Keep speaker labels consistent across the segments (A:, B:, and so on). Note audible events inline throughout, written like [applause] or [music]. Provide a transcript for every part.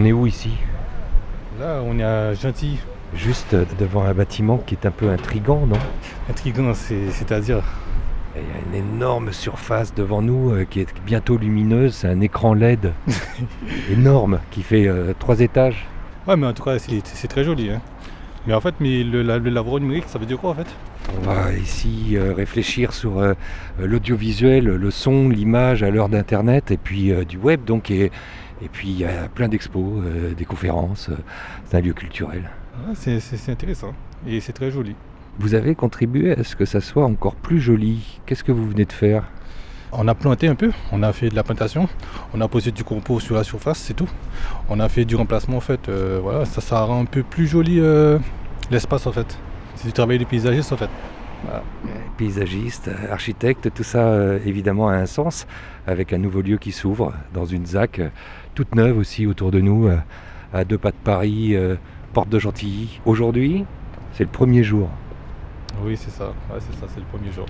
A: On est où ici?
B: Là, on est à Gentil.
A: Juste devant un bâtiment qui est un peu intrigant, non?
B: Intriguant, c'est- c'est-à-dire?
A: Il y a une énorme surface devant nous euh, qui est bientôt lumineuse. C'est un écran LED [laughs] énorme qui fait euh, trois étages.
B: Ouais, mais en tout cas, c'est très joli. hein. Mais en fait, mais le, la- le numérique, ça veut dire quoi en fait?
A: On va ici euh, réfléchir sur euh, l'audiovisuel, le son, l'image à l'heure d'Internet et puis euh, du web. Donc, et, et puis il y a plein d'expos, euh, des conférences. euh, c'est un lieu culturel.
B: Ah, C'est intéressant. Et c'est très joli.
A: Vous avez contribué à ce que ça soit encore plus joli. Qu'est-ce que vous venez de faire?
B: On a planté un peu, on a fait de la plantation, on a posé du compost sur la surface, c'est tout. On a fait du remplacement en fait. euh, voilà, ça, ça rend un peu plus joli euh, l'espace en fait. C'est du travail de paysagiste en fait.
A: Paysagiste, architecte, tout ça euh, évidemment a un sens avec un nouveau lieu qui s'ouvre dans une ZAC euh, toute neuve aussi autour de nous, euh, à deux pas de Paris, porte de Gentilly. Aujourd'hui, c'est le premier jour.
B: Oui, c'est ça. Ouais, c'est ça, c'est le premier jour.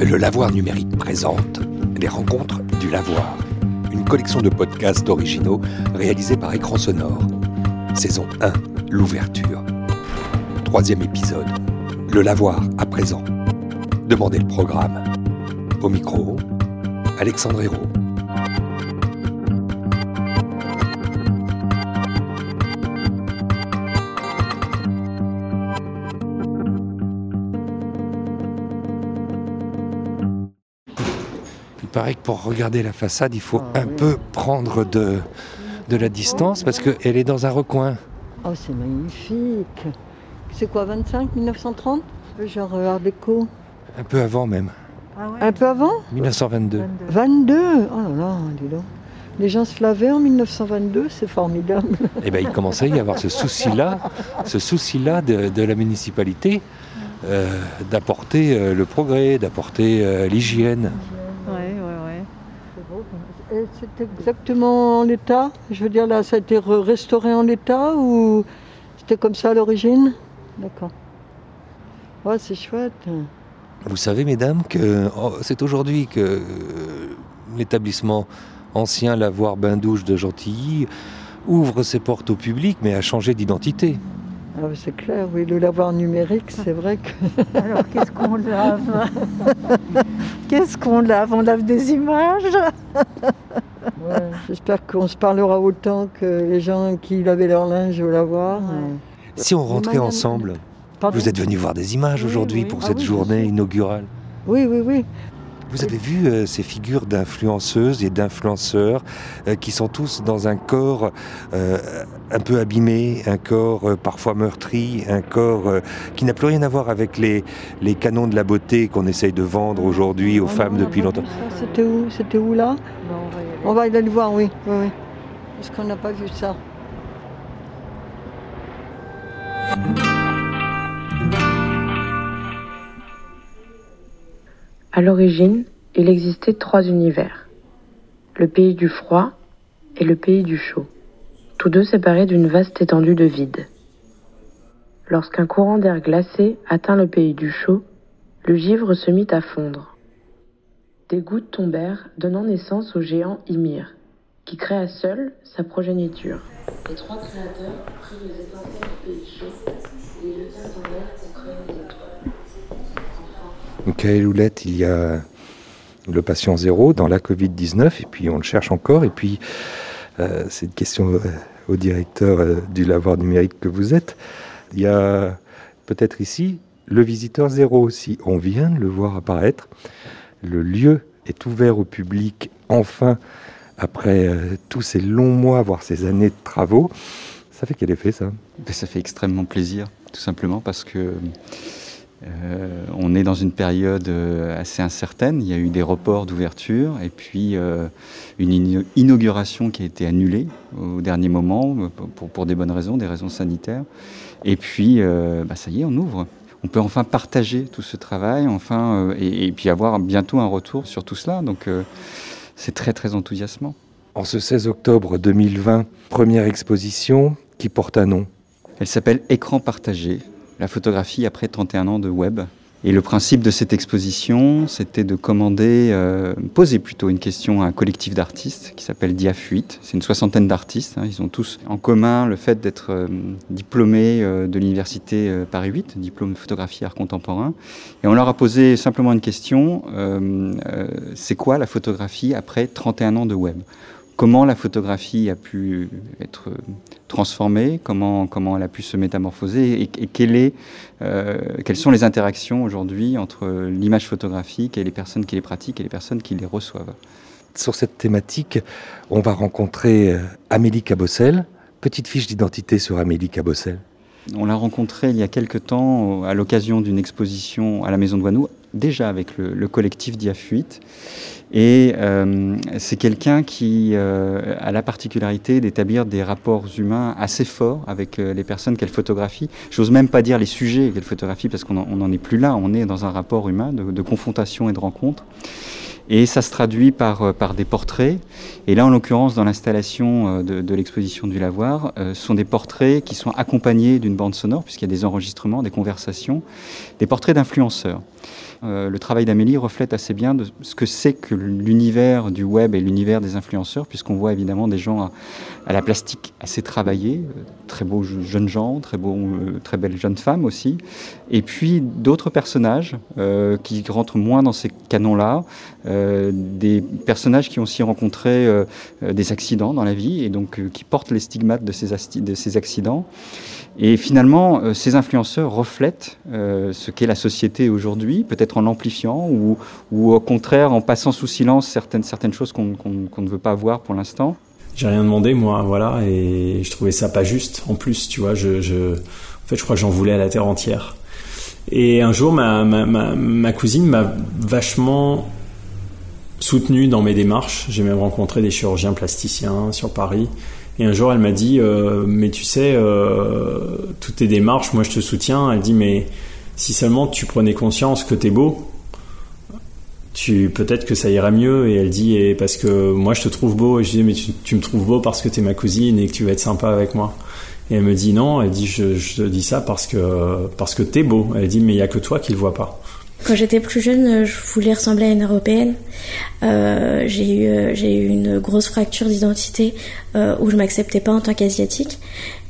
C: Le Lavoir numérique présente les rencontres du Lavoir, une collection de podcasts originaux réalisés par Écran Sonore. Saison 1, l'ouverture. Troisième épisode, Le Lavoir à présent. Demandez le programme. Au micro, Alexandre Hérault.
A: Paraît que pour regarder la façade, il faut un peu prendre de, de la distance parce qu'elle est dans un recoin.
D: Oh, c'est magnifique. C'est quoi, 25, 1930 Genre euh, Art déco.
A: Un peu avant même,
D: Un peu avant?
A: 1922.
D: 22 Oh là là, dis donc. Les gens se lavaient en 1922, c'est formidable.
A: Eh ben, il commençait à y avoir ce souci-là, ce souci-là de, de la municipalité euh, d'apporter euh, le progrès, d'apporter euh, l'hygiène.
E: Ouais, ouais, ouais.
D: Et c'est exactement en l'état Je veux dire, là, ça a été re- restauré en l'état ou c'était comme ça à l'origine? D'accord. Ouais, c'est chouette.
A: Vous savez, mesdames, que oh, c'est aujourd'hui que euh, l'établissement ancien Lavoir Bain-Douche de Gentilly ouvre ses portes au public, mais a changé d'identité.
D: Ah, c'est clair, oui, le lavoir numérique, c'est vrai que. [laughs]
E: Alors qu'est-ce qu'on lave? Qu'est-ce qu'on lave? On lave des images? [laughs]
D: Ouais, J'espère qu'on se parlera autant que les gens qui lavaient leur linge au lavoir.
E: Ouais.
A: Si on rentrait
D: Madame-
A: ensemble,
D: pardon
A: vous êtes venus voir des images
D: Oui,
A: aujourd'hui
D: oui.
A: pour
D: Ah
A: cette
D: oui,
A: journée inaugurale.
D: Oui, oui, oui.
A: Vous avez vu euh, ces figures d'influenceuses et d'influenceurs euh, qui sont tous dans un corps euh, un peu abîmé, un corps euh, parfois meurtri, un corps euh, qui n'a plus rien à voir avec les, les canons de la beauté qu'on essaye de vendre aujourd'hui aux
D: Ah
A: femmes
D: non,
A: depuis longtemps.
D: C'était où C'était où là?
E: On va aller.
D: Le voir, oui. oui, oui. Parce qu'on n'a pas vu ça.
F: À l'origine, il existait trois univers. Le pays du froid et le pays du chaud, tous deux séparés d'une vaste étendue de vide. Lorsqu'un courant d'air glacé atteint le pays du chaud, le givre se mit à fondre. Des gouttes tombèrent, donnant naissance au géant Ymir, qui créa seul sa progéniture. Les trois créateurs prirent les étincelles du pays chaud et les jetèrent en l'air pour créer les étoiles.
A: Michael Houlette, il y a le patient zéro dans la Covid-19, et puis on le cherche encore, et puis euh, c'est une question euh, au directeur euh, du lavoir numérique que vous êtes. Il y a peut-être ici le visiteur zéro aussi. On vient de le voir apparaître. Le lieu est ouvert au public enfin après euh, tous ces longs mois, voire ces années de travaux. Ça fait quel effet ça?
G: Ben, Ça fait extrêmement plaisir, tout simplement parce que euh, on est dans une période euh, assez incertaine. Il y a eu des reports d'ouverture et puis une inauguration qui a été annulée au dernier moment pour, des bonnes raisons, des raisons sanitaires. Et puis, bah, ça y est, on ouvre. On peut enfin partager tout ce travail, enfin, euh, et, et puis avoir bientôt un retour sur tout cela. Donc, euh, c'est très très enthousiasmant.
A: En ce 16 octobre 2020, première exposition qui porte un nom.
G: Elle s'appelle Écran partagé. la photographie après 31 ans de web. Et le principe de cette exposition, c'était de commander, euh, poser plutôt une question à un collectif d'artistes qui s'appelle Diafuite. C'est une soixantaine d'artistes. Hein. Ils ont tous en commun le fait d'être euh, diplômés euh, de l'université euh, Paris 8, diplôme de photographie art contemporain. Et on leur a posé simplement une question c'est quoi la photographie après 31 ans de web? Comment la photographie a pu être transformée Comment, comment elle a pu se métamorphoser Et, et quelle est euh, quelles sont les interactions aujourd'hui entre l'image photographique et les personnes qui les pratiquent et les personnes qui les reçoivent?
A: Sur cette thématique, on va rencontrer euh, Amélie Cabossel. Petite fiche d'identité sur Amélie Cabossel.
G: On l'a rencontrée il y a quelque temps à l'occasion d'une exposition à la Maison de Wannou, déjà avec le, le collectif Diafuite. Et euh, c'est quelqu'un qui euh, a la particularité d'établir des rapports humains assez forts avec euh, les personnes qu'elle photographie. J'ose même pas dire les sujets qu'elle photographie parce qu'on n'en est plus là, on est dans un rapport humain de confrontation et de rencontre. Et ça se traduit par, euh, par des portraits. Et là, en l'occurrence, dans l'installation euh, de, de l'exposition du Lavoir, euh, sont des portraits qui sont accompagnés d'une bande sonore, puisqu'il y a des enregistrements, des conversations, des portraits d'influenceurs. Le travail d'Amélie reflète assez bien de ce que c'est que l'univers du web et l'univers des influenceurs, puisqu'on voit évidemment des gens à, la plastique assez travaillés, euh, très beaux jeunes gens, très, beaux, très belles jeunes femmes aussi, et puis d'autres personnages qui rentrent moins dans ces canons-là, des personnages qui ont aussi rencontré euh, des accidents dans la vie et donc euh, qui portent les stigmates de ces, de ces accidents. Et finalement, euh, ces influenceurs reflètent euh, ce qu'est la société aujourd'hui, peut-être en l'amplifiant ou, ou, au contraire en passant sous silence certaines, certaines choses qu'on qu ne veut pas voir pour l'instant.
H: J'ai rien demandé, moi, voilà, et je trouvais ça pas juste. En plus, tu vois, je, en fait, je crois que j'en voulais à la terre entière. Et un jour, ma, ma cousine m'a vachement soutenu dans mes démarches. J'ai même rencontré des chirurgiens plasticiens sur Paris. Et un jour, elle m'a dit, euh, mais tu sais, euh, toutes tes démarches, moi je te soutiens. Elle dit, mais si seulement tu prenais conscience que t'es beau, tu peut-être que ça irait mieux. Et elle dit, et parce que moi je te trouve beau. Et je dis, mais tu, me trouves beau parce que t'es ma cousine et que tu vas être sympa avec moi. Et elle me dit non. Elle dit, je, je te dis ça parce que parce que t'es beau. Elle dit, mais il y a que toi qui le vois pas.
I: Quand j'étais plus jeune, je voulais ressembler à une européenne. Euh, j'ai eu, j'ai eu une grosse fracture d'identité euh, où je m'acceptais pas en tant qu'asiatique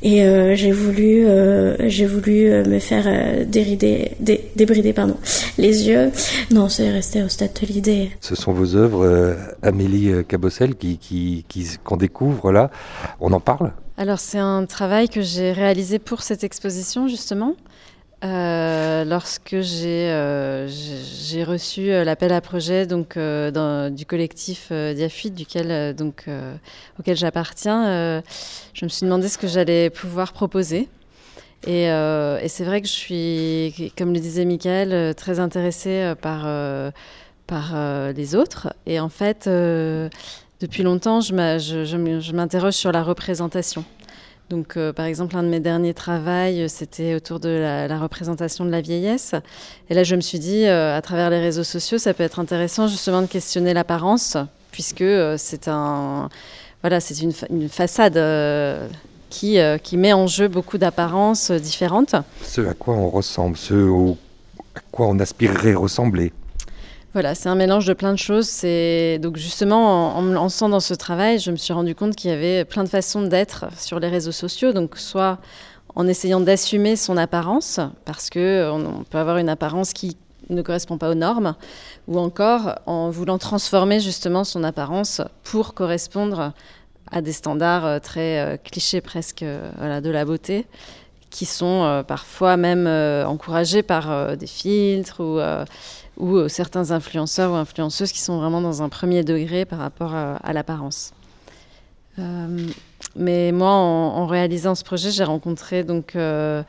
I: et euh, j'ai voulu, euh, j'ai voulu me faire euh, dérider, dé, débrider pardon, les yeux. Non, c'est resté au stade de l'idée.
A: Ce sont vos œuvres, euh, Amélie Cabossel, qui, qui, qui, qu'on découvre là. On en parle?
J: Alors c'est un travail que j'ai réalisé pour cette exposition justement. Euh, lorsque j'ai euh, reçu euh, l'appel à projet du collectif donc auquel j'appartiens, je me suis demandé ce que j'allais pouvoir proposer. Et, et c'est vrai que je suis, comme le disait Michael, très intéressée par par les autres. Et en fait, depuis longtemps, je m'interroge sur la représentation. Donc, euh, par exemple, un de mes derniers travaux, c'était autour de la, représentation de la vieillesse. Et là, je me suis dit, euh, à travers les réseaux sociaux, ça peut être intéressant justement de questionner l'apparence, puisque euh, c'est un, voilà, c'est une, fa une, façade euh, qui, euh, qui met en jeu beaucoup d'apparences différentes.
A: Ce à quoi on ressemble, ce au, à quoi on aspirerait ressembler.
J: Voilà, c'est un mélange de plein de choses. C'est donc justement en, me lançant dans ce travail, je me suis rendu compte qu'il y avait plein de façons d'être sur les réseaux sociaux. Donc soit en essayant d'assumer son apparence, parce que on, on, peut avoir une apparence qui ne correspond pas aux normes, ou encore en voulant transformer justement son apparence pour correspondre à des standards très euh, clichés presque euh, de la beauté qui sont euh, parfois même euh, encouragés par euh, des filtres ou ou euh, certains influenceurs ou influenceuses qui sont vraiment dans un premier degré par rapport à, à l'apparence. Euh, mais moi, en, réalisant ce projet, j'ai rencontré donc euh,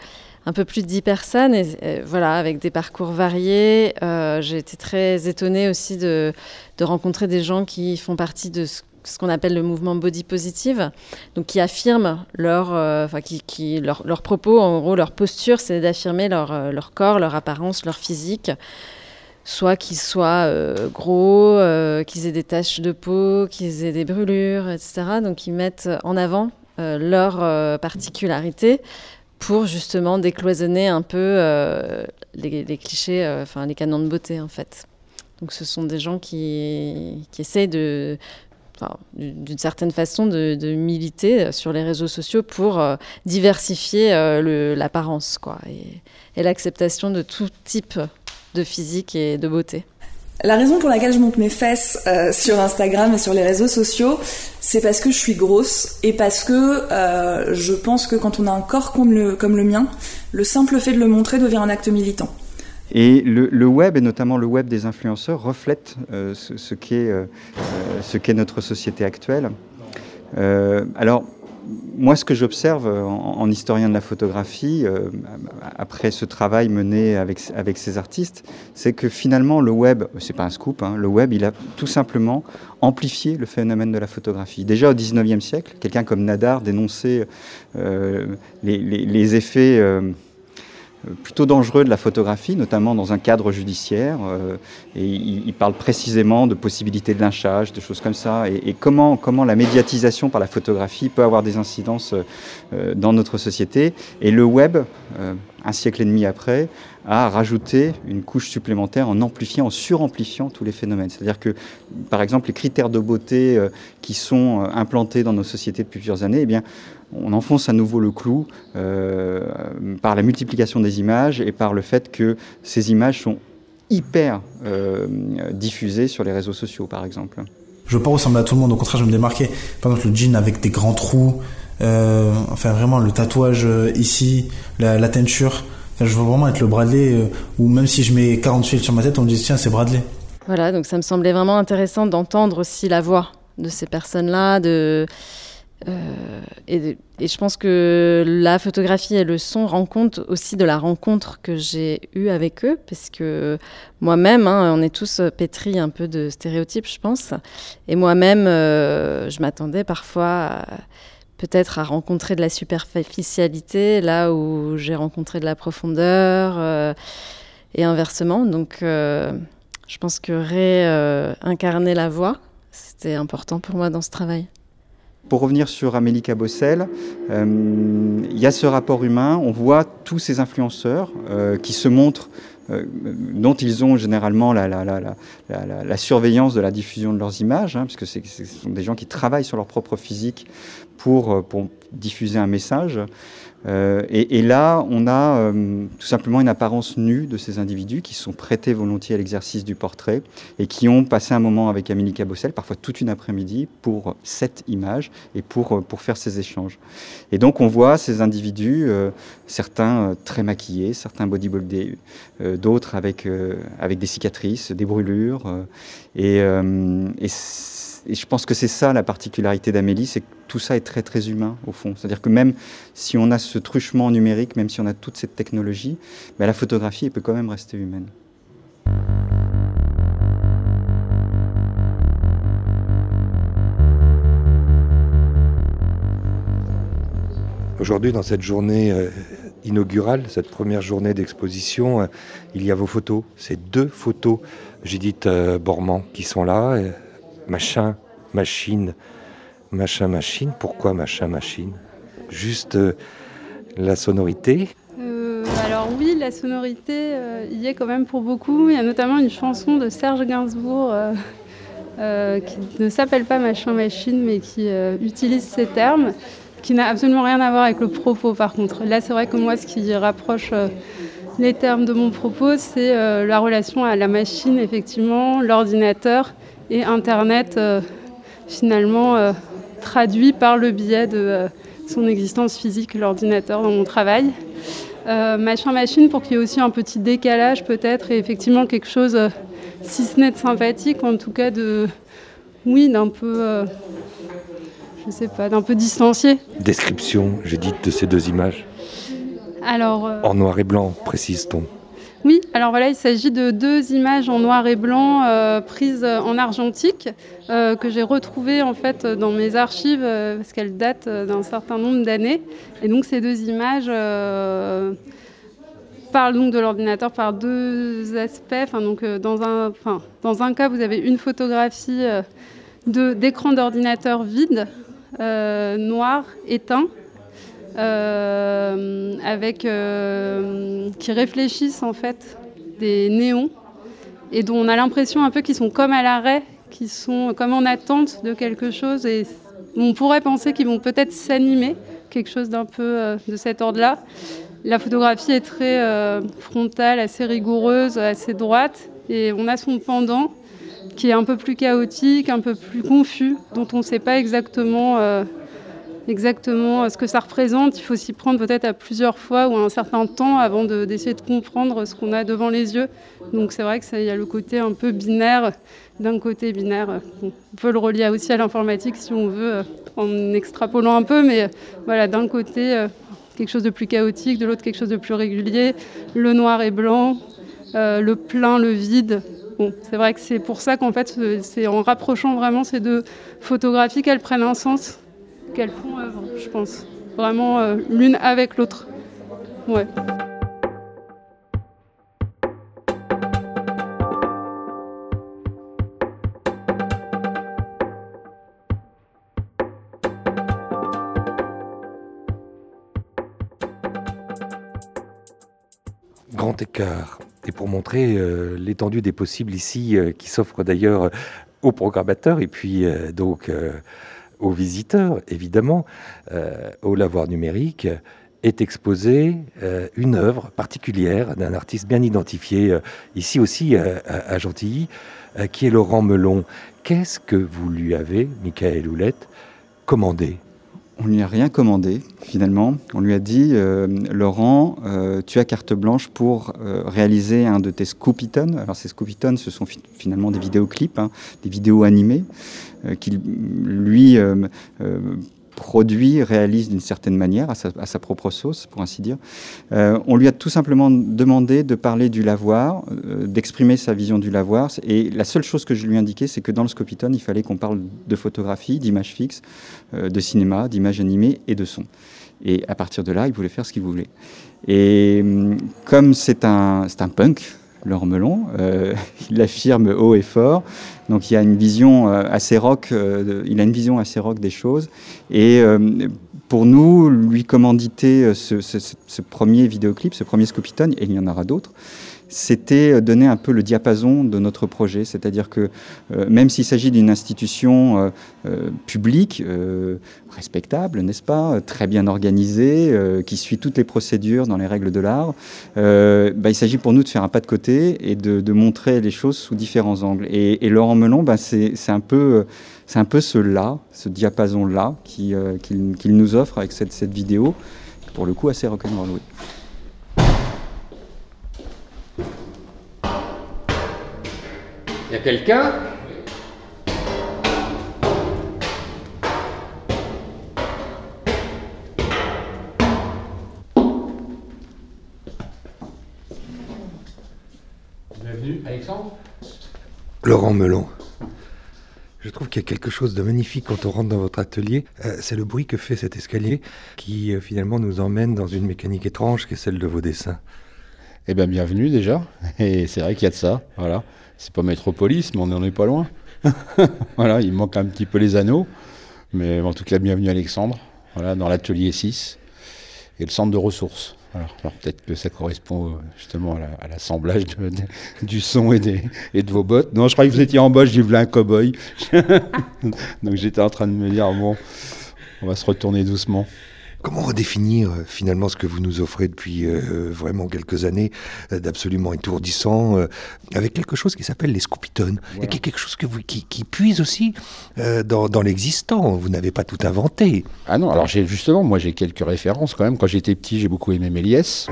J: un peu plus de 10 personnes, et, voilà, avec des parcours variés. Euh, j'ai été très étonnée aussi de, rencontrer des gens qui font partie de ce, qu'on appelle le mouvement body positive, donc qui affirment leur, euh, qui, leur, leur propos, en gros, leur posture, c'est d'affirmer leur, euh, leur corps, leur apparence, leur physique soit qu'ils soient euh, gros, euh, qu'ils aient des taches de peau, qu'ils aient des brûlures, etc. Donc ils mettent en avant euh, leurs particularités pour justement décloisonner un peu les, clichés, enfin les canons de beauté en fait. Donc ce sont des gens qui, qui essayent de, d'une certaine façon de, militer sur les réseaux sociaux pour diversifier l'apparence quoi, et, l'acceptation de tout type de physique et de beauté.
K: La raison pour laquelle je monte mes fesses euh, sur Instagram et sur les réseaux sociaux, c'est parce que je suis grosse et parce que je pense que quand on a un corps comme le, comme le mien, le simple fait de le montrer devient un acte militant.
G: Et le, web, et notamment le web des influenceurs, reflète euh, ce, euh, ce qu'est notre société actuelle. Euh, alors, moi, ce que j'observe en, historien de la photographie, après ce travail mené avec, avec ces artistes, c'est que finalement, le web, c'est pas un scoop, hein, le web, il a tout simplement amplifié le phénomène de la photographie. Déjà au 19e siècle, quelqu'un comme Nadar dénonçait les, les, effets plutôt dangereux de la photographie, notamment dans un cadre judiciaire. Euh, et il, parle précisément de possibilités de lynchage, de choses comme ça, et, comment, comment la médiatisation par la photographie peut avoir des incidences euh, dans notre société. Et le web, euh, un siècle et demi après, a rajouté une couche supplémentaire en amplifiant, en suramplifiant tous les phénomènes. C'est-à-dire que, par exemple, les critères de beauté qui sont implantés dans nos sociétés depuis plusieurs années, eh bien, on enfonce à nouveau le clou euh, par la multiplication des images et par le fait que ces images sont hyper euh, diffusées sur les réseaux sociaux, par exemple.
L: Je veux pas ressembler à tout le monde, au contraire, je me démarquer. Par exemple, le jean avec des grands trous, euh, enfin vraiment le tatouage ici, la, teinture. je veux vraiment être le Bradley, ou même si je mets 40 fils sur ma tête, on me dit tiens, c'est Bradley.
J: Voilà, donc ça me semblait vraiment intéressant d'entendre aussi la voix de ces personnes-là, de euh, et, je pense que la photographie et le son rendent compte aussi de la rencontre que j'ai eue avec eux, parce que moi-même, hein, on est tous pétris un peu de stéréotypes, je pense. Et moi-même, euh, je m'attendais parfois peut-être à rencontrer de la superficialité, là où j'ai rencontré de la profondeur, euh, et inversement. Donc, je pense que réincarner la voix, c'était important pour moi dans ce travail.
G: Pour revenir sur Amélie Cabossel, euh, il y a ce rapport humain, on voit tous ces influenceurs euh, qui se montrent, euh, dont ils ont généralement la, la, surveillance de la diffusion de leurs images, hein, puisque ce sont des gens qui travaillent sur leur propre physique pour diffuser un message. Euh, et, là, on a euh, tout simplement une apparence nue de ces individus qui sont prêtés volontiers à l'exercice du portrait et qui ont passé un moment avec Amélie Cabossel, parfois toute une après-midi, pour cette image et pour, euh, pour faire ces échanges. Et donc, on voit ces individus, certains très maquillés, certains bodybuildés, d'autres avec, avec des cicatrices, des brûlures. et, et et je pense que c'est ça la particularité d'Amélie, c'est que tout ça est très très humain au fond. C'est-à-dire que même si on a ce truchement numérique, même si on a toute cette technologie, ben, la photographie peut quand même rester humaine.
A: Aujourd'hui, dans cette journée euh, inaugurale, cette première journée d'exposition, euh, il y a vos photos. C'est deux photos, Judith euh, Bormand, qui sont là machin, machine, machin, machine. Pourquoi machin, machine? Juste euh, la sonorité?
M: Euh, alors oui, la sonorité euh, y est quand même pour beaucoup. Il y a notamment une chanson de Serge Gainsbourg qui ne s'appelle pas Machin Machine, mais qui utilise ces termes, qui n'a absolument rien à voir avec le propos par contre. Là, c'est vrai que moi, ce qui rapproche les termes de mon propos, c'est la relation à la machine, effectivement, l'ordinateur et Internet euh, finalement euh, traduit par le biais de euh, son existence physique, l'ordinateur dans mon travail. machin machine pour qu'il y ait aussi un petit décalage peut-être et effectivement quelque chose, si ce n'est de sympathique, en tout cas de, oui, d'un peu, je sais pas, d'un peu distancié.
A: Description, j'ai dit, de ces deux images.
M: Alors.
A: En noir et blanc, précise-t-on.
M: Oui, alors voilà, il s'agit de deux images en noir et blanc euh, prises en argentique euh, que j'ai retrouvées en fait dans mes archives euh, parce qu'elles datent d'un certain nombre d'années. Et donc ces deux images parlent donc de l'ordinateur par deux aspects. donc dans un, dans un cas, vous avez une photographie d'écran d'ordinateur vide, noir, éteint. Avec, qui réfléchissent en fait des néons et dont on a l'impression un peu qu'ils sont comme à l'arrêt, qu'ils sont comme en attente de quelque chose et on pourrait penser qu'ils vont peut-être s'animer, quelque chose d'un peu de cet ordre-là. La photographie est très frontale, assez rigoureuse, assez droite et on a son pendant qui est un peu plus chaotique, un peu plus confus, dont on ne sait pas exactement, euh, exactement ce que ça représente. Il faut s'y prendre peut-être à plusieurs fois ou à un certain temps avant d'essayer de, comprendre ce qu'on a devant les yeux. Donc c'est vrai qu'il y a le côté un peu binaire, d'un côté binaire. on peut le relier aussi à l'informatique si on veut, euh, en extrapolant un peu, mais voilà, d'un côté euh, quelque chose de plus chaotique, de l'autre quelque chose de plus régulier, le noir et blanc, le plein, le vide, c'est vrai que c'est pour ça qu'en fait, c'est en rapprochant vraiment ces deux photographies qu'elles prennent un sens, qu'elles font œuvre, je pense. Vraiment euh, l'une avec l'autre. Ouais.
A: Grand écart et pour montrer euh, l'étendue des possibles ici, euh, qui s'offre d'ailleurs aux programmateurs et puis donc aux visiteurs, évidemment, au lavoir numérique, est exposée une œuvre particulière d'un artiste bien identifié ici aussi à, Gentilly, qui est Laurent Melon. Qu'est-ce que vous lui avez, Michael Houlette, commandé?
G: On lui a rien commandé finalement. On lui a dit euh, Laurent, euh, tu as carte blanche pour euh, réaliser un de tes Scoopiton. Alors ces Scoopiton, ce sont finalement des vidéoclips, hein, des vidéos animées qu'il lui produit, réalise d'une certaine manière, à sa, propre sauce, pour ainsi dire. Euh, on lui a tout simplement demandé de parler du lavoir, euh, d'exprimer sa vision du lavoir. Et la seule chose que je lui ai indiqué, c'est que dans le Scopiton, il fallait qu'on parle de photographie, d'images fixes, euh, de cinéma, d'images animées et de son. Et à partir de là, il voulait faire ce qu'il voulait. Et hum, comme c'est un, un punk, Laurent Melon. Euh, [laughs] il l'affirme haut et fort. Donc il y a une vision euh, assez rock. Euh, il a une vision assez rock des choses. Et pour nous, lui commanditer ce, ce, premier vidéoclip, ce premier Scopiton, et il y en aura d'autres, c'était donner un peu le diapason de notre projet. C'est-à-dire que euh, même s'il s'agit d'une institution euh, euh, publique, respectable, n'est-ce pas, très bien organisée, qui suit toutes les procédures dans les règles de l'art, bah, il s'agit pour nous de faire un pas de côté et de, montrer les choses sous différents angles. Et, Laurent Melon, bah, c'est un peu... C'est un peu ce là, ce diapason-là qu'il nous offre avec cette, cette vidéo, pour le coup assez rock'n'roll. Oui.
N: Il y a quelqu'un Bienvenue, Alexandre.
A: Laurent Melon. Je trouve qu'il y a quelque chose de magnifique quand on rentre dans votre atelier. Euh, c'est le bruit que fait cet escalier qui euh, finalement nous emmène dans une mécanique étrange qui est celle de vos dessins.
N: Eh bien, bienvenue déjà. Et c'est vrai qu'il y a de ça. Voilà c'est pas métropolis, mais on n'en est pas loin. [laughs] voilà, il manque un petit peu les anneaux. Mais en tout cas, bienvenue Alexandre, voilà, dans l'atelier 6 et le centre de ressources. Alors, peut-être que ça correspond euh, justement à l'assemblage du son et, des, et, de vos bottes. Non, je croyais que vous étiez en bas, j'ai voulu un cow-boy. [laughs] Donc j'étais en train de me dire, bon, on va se retourner doucement.
A: Comment redéfinir euh, finalement ce que vous nous offrez depuis euh, vraiment quelques années euh, d'absolument étourdissant avec quelque chose qui s'appelle les scoopitones et qui est quelque chose que vous, qui, puise aussi dans, l'existant. Vous n'avez pas tout inventé.
N: Ah non, alors j'ai justement, moi j'ai quelques références quand même. Quand j'étais petit, j'ai beaucoup aimé Méliès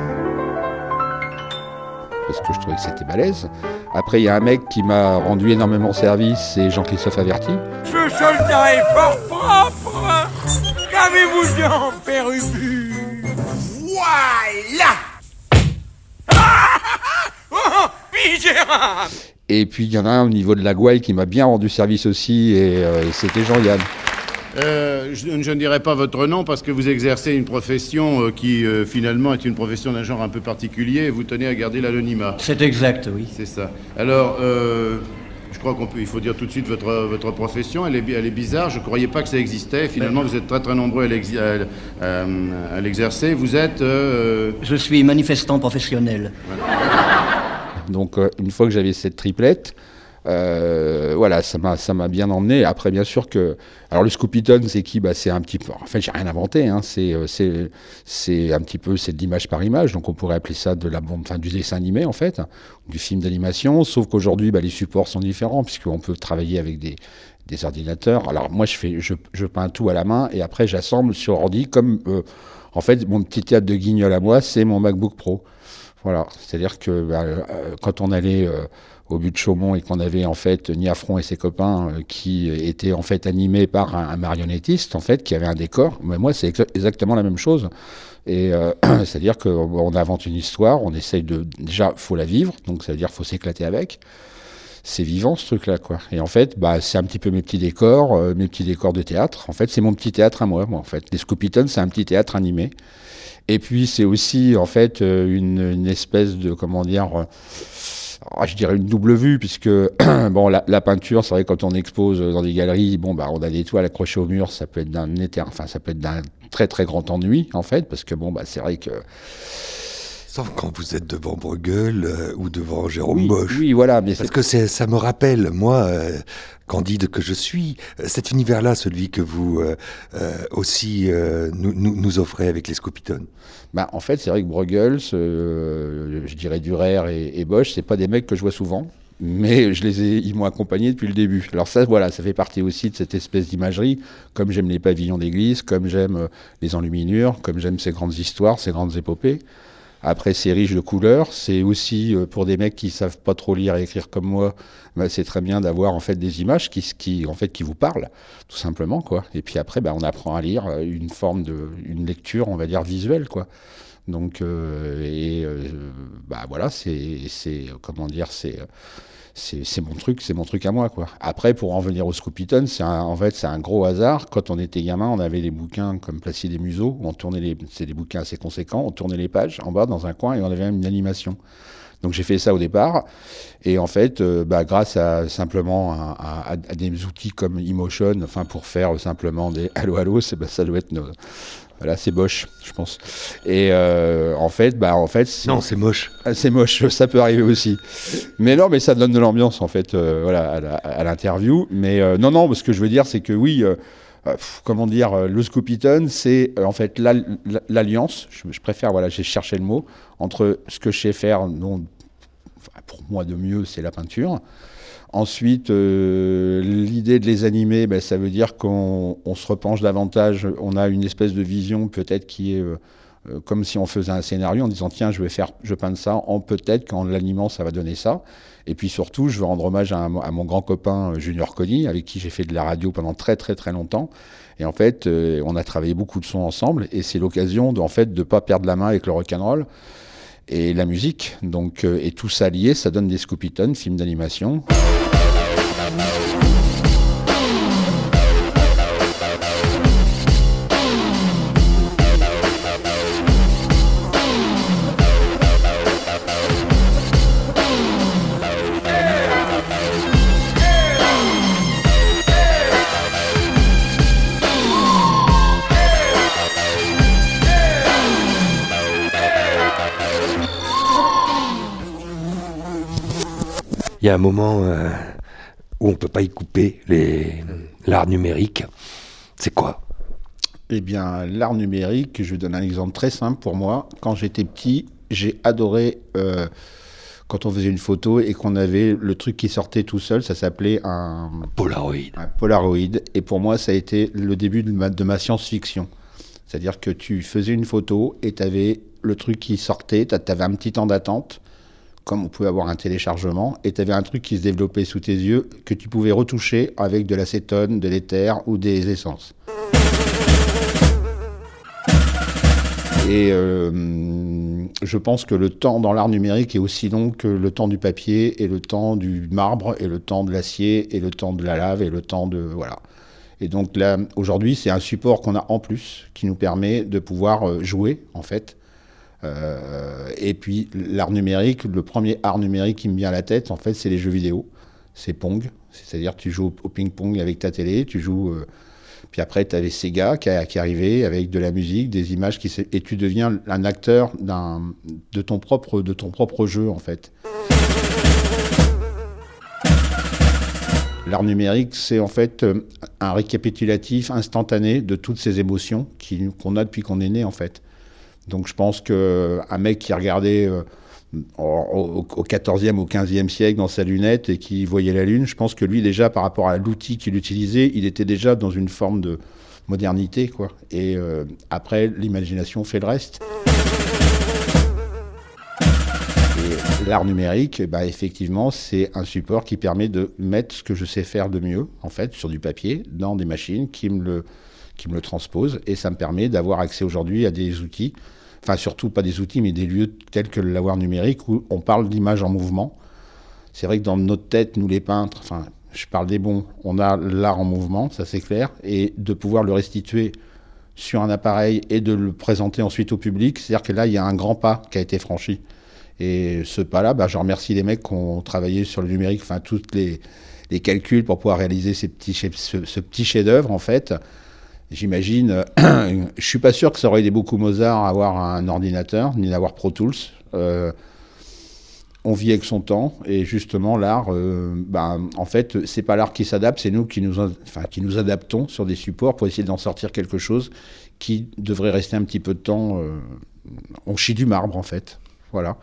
N: parce que je trouvais que c'était balèze. Après, il y a un mec qui m'a rendu énormément service, c'est Jean-Christophe Averti.
O: Ce soldat est fort propre Qu'avez-vous bien, Père Voilà [laughs]
N: oh, Et puis il y en a un au niveau de la gouaille qui m'a bien rendu service aussi, et euh, c'était Jean-Yann.
P: Euh, je, ne dirai pas votre nom parce que vous exercez une profession euh, qui euh, finalement est une profession d'un genre un peu particulier et vous tenez à garder l'anonymat.
Q: C'est exact, oui.
P: C'est ça. Alors, je crois qu'on peut, il faut dire tout de suite votre, votre profession. Elle est, elle est bizarre. Je ne croyais pas que ça existait. Finalement, vous êtes très très nombreux à l'exercer. Vous êtes. Euh,
Q: je suis manifestant professionnel.
N: Donc, euh, une fois que j'avais cette triplette, euh, voilà, ça m'a ça m'a bien emmené. Après, bien sûr que, alors le Scoopiton, c'est qui? Bah, c'est un petit peu. En fait, j'ai rien inventé. Hein, c'est c'est c'est un petit peu c'est de l'image par image. Donc, on pourrait appeler ça de la bande, enfin du dessin animé en fait, du film d'animation. Sauf qu'aujourd'hui, bah, les supports sont différents puisqu'on peut travailler avec des des ordinateurs. Alors moi, je fais je, je peins tout à la main et après j'assemble sur ordi comme en fait mon petit théâtre de guignol à moi, c'est mon MacBook Pro. Voilà, c'est-à-dire que bah, euh, quand on allait euh, au but de Chaumont et qu'on avait en fait Niafron et ses copains euh, qui étaient en fait animés par un, marionnettiste en fait qui avait un décor, mais moi c'est exactement la même chose. Et [clears throat] c'est-à-dire qu'on invente une histoire, on essaye de déjà faut la vivre, donc ça veut dire faut s'éclater avec. C'est vivant ce truc-là, quoi. Et en fait, bah, c'est un petit peu mes petits décors, mes petits décors de théâtre. En fait, c'est mon petit théâtre à moi, moi en fait. Les Scoopitons, c'est un petit théâtre animé. Et puis c'est aussi en fait euh, une, espèce de comment dire, ah, je dirais une double vue puisque [clears throat] bon la, peinture, c'est vrai quand on expose dans des galeries, bon bah on a des toiles accrochées au mur, ça peut être d'un enfin ça peut être d'un très très grand ennui en fait parce que bon bah c'est vrai que
C: Sauf quand vous êtes devant Bruegel euh, ou devant Jérôme Bosch.
N: Oui, voilà. Mais
C: Parce que ça me rappelle, moi, candide que je suis, cet univers-là, celui que vous aussi nous, offrez avec les Scopitones.
N: Bah, en fait, c'est vrai que Bruegel, euh, je dirais Durer et, et Bosch, c'est pas des mecs que je vois souvent, mais [laughs] je les ai, ils m'ont accompagné depuis le début. Alors ça, voilà, ça fait partie aussi de cette espèce d'imagerie, comme j'aime les pavillons d'église, comme j'aime euh, les enluminures, comme j'aime ces grandes histoires, ces grandes épopées. Après, c'est riche de couleurs. C'est aussi euh, pour des mecs qui savent pas trop lire et écrire comme moi. Bah, c'est très bien d'avoir en fait des images qui, en fait, qui vous parlent, tout simplement, quoi. Et puis après, bah, on apprend à lire euh, une forme de, une lecture, on va dire visuelle, quoi. Donc, euh, et bah voilà, c'est, c'est, comment dire, c'est c'est mon truc, c'est mon truc à moi quoi. Après pour en venir au Scoopiton, c'est en fait c'est un gros hasard. Quand on était gamin, on avait des bouquins comme Placide des Museaux, on tournait les, c'est des bouquins assez conséquents, on tournait les pages en bas dans un coin et on avait même une animation. Donc j'ai fait ça au départ, et en fait, euh, bah, grâce à simplement à, des outils comme Emotion, enfin pour faire simplement des allo allo, bah, ça doit être voilà, c'est Bosch, je pense. Et euh, en fait, bah en fait,
C: non, c'est moche.
N: Ah, c'est moche, [laughs] ça peut arriver aussi. Mais non, mais ça donne de l'ambiance en fait, euh, voilà, à l'interview. Mais euh, non, non, ce que je veux dire, c'est que oui, comment dire, le Scoopiton, c'est en fait l'alliance. Je, préfère, voilà, j'ai cherché le mot entre ce que je sais faire, non, pour moi de mieux, c'est la peinture. Ensuite, euh, l'idée de les animer, ben, ça veut dire qu'on se repenche davantage, on a une espèce de vision peut-être qui est euh, euh, comme si on faisait un scénario en disant tiens, je vais faire, je peins ça, en peut-être qu'en l'animant, ça va donner ça. Et puis surtout, je veux rendre hommage à, mon grand copain Junior Conny, avec qui j'ai fait de la radio pendant très très très longtemps. Et en fait, on a travaillé beaucoup de sons ensemble, et c'est l'occasion de, en fait, pas perdre la main avec le rock'n'roll et la musique. Donc, et tout ça lié, ça donne des Scoopitons, films d'animation.
C: Il y a un moment euh, où on ne peut pas y couper l'art numérique. C'est quoi?
N: Eh bien, l'art numérique, je vais donner un exemple très simple pour moi. Quand j'étais petit, j'ai adoré euh, quand on faisait une photo et qu'on avait le truc qui sortait tout seul, ça s'appelait un
C: Polaroid.
N: Un Polaroid. Et pour moi, ça a été le début de ma, de ma science-fiction. C'est-à-dire que tu faisais une photo et tu avais le truc qui sortait, tu avais un petit temps d'attente comme on pouvait avoir un téléchargement, et tu avais un truc qui se développait sous tes yeux que tu pouvais retoucher avec de l'acétone, de l'éther ou des essences. Et euh, je pense que le temps dans l'art numérique est aussi long que le temps du papier et le temps du marbre et le temps de l'acier et le temps de la lave et le temps de voilà. Et donc là, aujourd'hui, c'est un support qu'on a en plus qui nous permet de pouvoir euh, jouer en fait et puis l'art numérique, le premier art numérique qui me vient à la tête, en fait, c'est les jeux vidéo. c'est Pong. C'est-à-dire tu joues au ping-pong avec ta télé, tu joues. euh, puis après, tu avais Sega qui, qui arrivait avec de la musique, des images, et tu deviens un acteur de, ton propre, jeu, en fait. L'art numérique, c'est en fait euh, un récapitulatif instantané de toutes ces émotions qu'on a depuis qu'on est né, en fait. Donc je pense qu'un mec qui regardait euh, au, au 14e, au 15e siècle dans sa lunette et qui voyait la Lune, je pense que lui déjà, par rapport à l'outil qu'il utilisait, il était déjà dans une forme de modernité. Quoi. Et euh, après, l'imagination fait le reste. L'art numérique, bah, effectivement, c'est un support qui permet de mettre ce que je sais faire de mieux, en fait, sur du papier, dans des machines qui me le, qui me le transposent. Et ça me permet d'avoir accès aujourd'hui à des outils, enfin surtout pas des outils, mais des lieux tels que le lavoir numérique où on parle d'image en mouvement. C'est vrai que dans notre tête, nous les peintres, enfin, je parle des bons, on a l'art en mouvement, ça c'est clair, et de pouvoir le restituer sur un appareil et de le présenter ensuite au public, c'est-à-dire que là, il y a un grand pas qui a été franchi. Et ce pas-là, bah, je remercie les mecs qui ont travaillé sur le numérique, enfin, tous les, les calculs pour pouvoir réaliser ce, ce petit chef-d'œuvre, en fait. J'imagine, euh, [clears throat] je suis pas sûr que ça aurait aidé beaucoup Mozart à avoir un ordinateur, ni d'avoir Pro Tools. Euh, on vit avec son temps et justement l'art, euh, ben, en fait, c'est pas l'art qui s'adapte, c'est nous qui nous, adaptons sur des supports pour essayer d'en sortir quelque chose qui devrait rester un petit peu de temps. on chie du marbre en fait, voilà,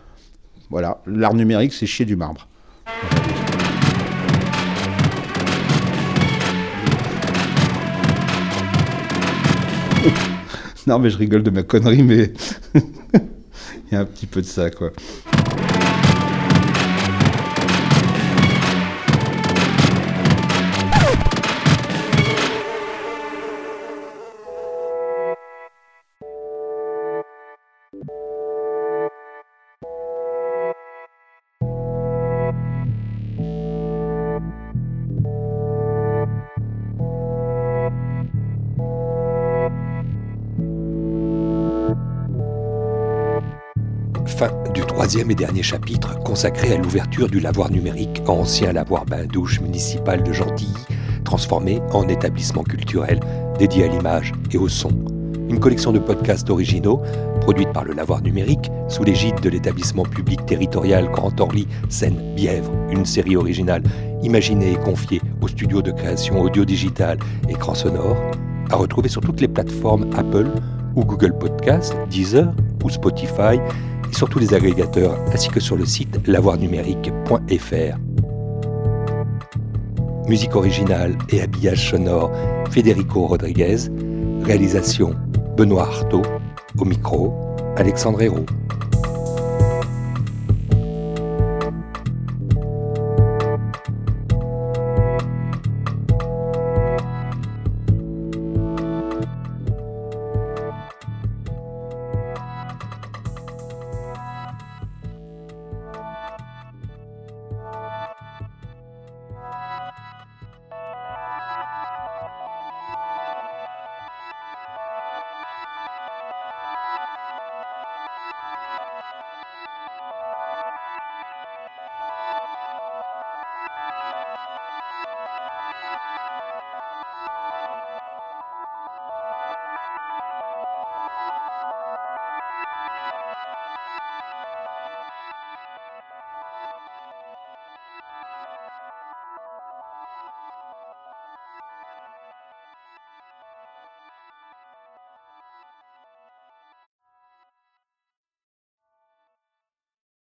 N: voilà. L'art numérique, c'est chier du marbre. Non mais je rigole de ma connerie, mais [laughs] il y a un petit peu de ça quoi.
A: Fin du troisième et dernier chapitre consacré à l'ouverture du lavoir numérique, ancien lavoir bain-douche municipal de Gentilly, transformé en établissement culturel dédié à l'image et au son. Une collection de podcasts originaux produite par le lavoir numérique sous l'égide de l'établissement public territorial Grand Orly Seine-Bièvre, une série originale imaginée et confiée au studio de création audio digital Écran Sonore, à retrouver sur toutes les plateformes Apple ou Google Podcast, Deezer ou Spotify et sur tous les agrégateurs ainsi que sur le site lavoirnumérique.fr. Musique originale et habillage sonore Federico Rodriguez. Réalisation Benoît Artaud. Au micro, Alexandre Hérault.